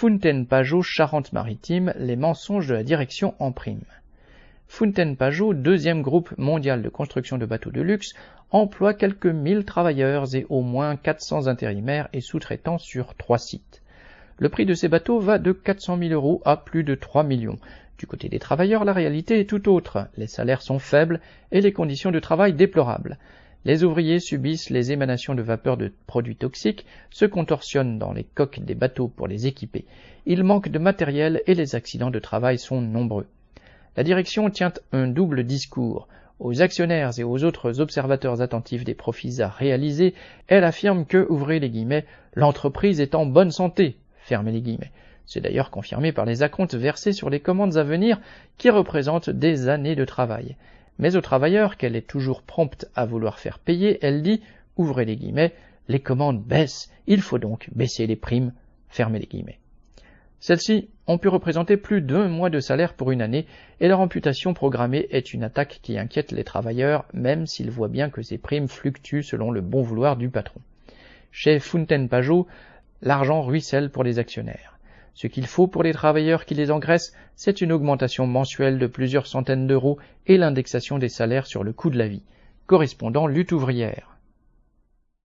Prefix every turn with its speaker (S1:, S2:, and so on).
S1: Fontaine Pajot Charente-Maritime, les mensonges de la direction en prime. Fontaine Pajot, deuxième groupe mondial de construction de bateaux de luxe, emploie quelques mille travailleurs et au moins 400 intérimaires et sous-traitants sur trois sites. Le prix de ces bateaux va de 400 000 euros à plus de 3 millions. Du côté des travailleurs, la réalité est tout autre. Les salaires sont faibles et les conditions de travail déplorables. Les ouvriers subissent les émanations de vapeur de produits toxiques, se contorsionnent dans les coques des bateaux pour les équiper. Il manque de matériel et les accidents de travail sont nombreux. La direction tient un double discours. Aux actionnaires et aux autres observateurs attentifs des profits à réaliser, elle affirme que, ouvrez les guillemets, l'entreprise est en bonne santé, fermez les guillemets. C'est d'ailleurs confirmé par les acomptes versés sur les commandes à venir qui représentent des années de travail. Mais aux travailleurs qu'elle est toujours prompte à vouloir faire payer, elle dit, ouvrez les guillemets, les commandes baissent, il faut donc baisser les primes, fermez les guillemets. Celles-ci ont pu représenter plus d'un mois de salaire pour une année, et leur amputation programmée est une attaque qui inquiète les travailleurs, même s'ils voient bien que ces primes fluctuent selon le bon vouloir du patron. Chez Fontaine Pajot, l'argent ruisselle pour les actionnaires. Ce qu'il faut pour les travailleurs qui les engraissent, c'est une augmentation mensuelle de plusieurs centaines d'euros et l'indexation des salaires sur le coût de la vie, correspondant lutte ouvrière.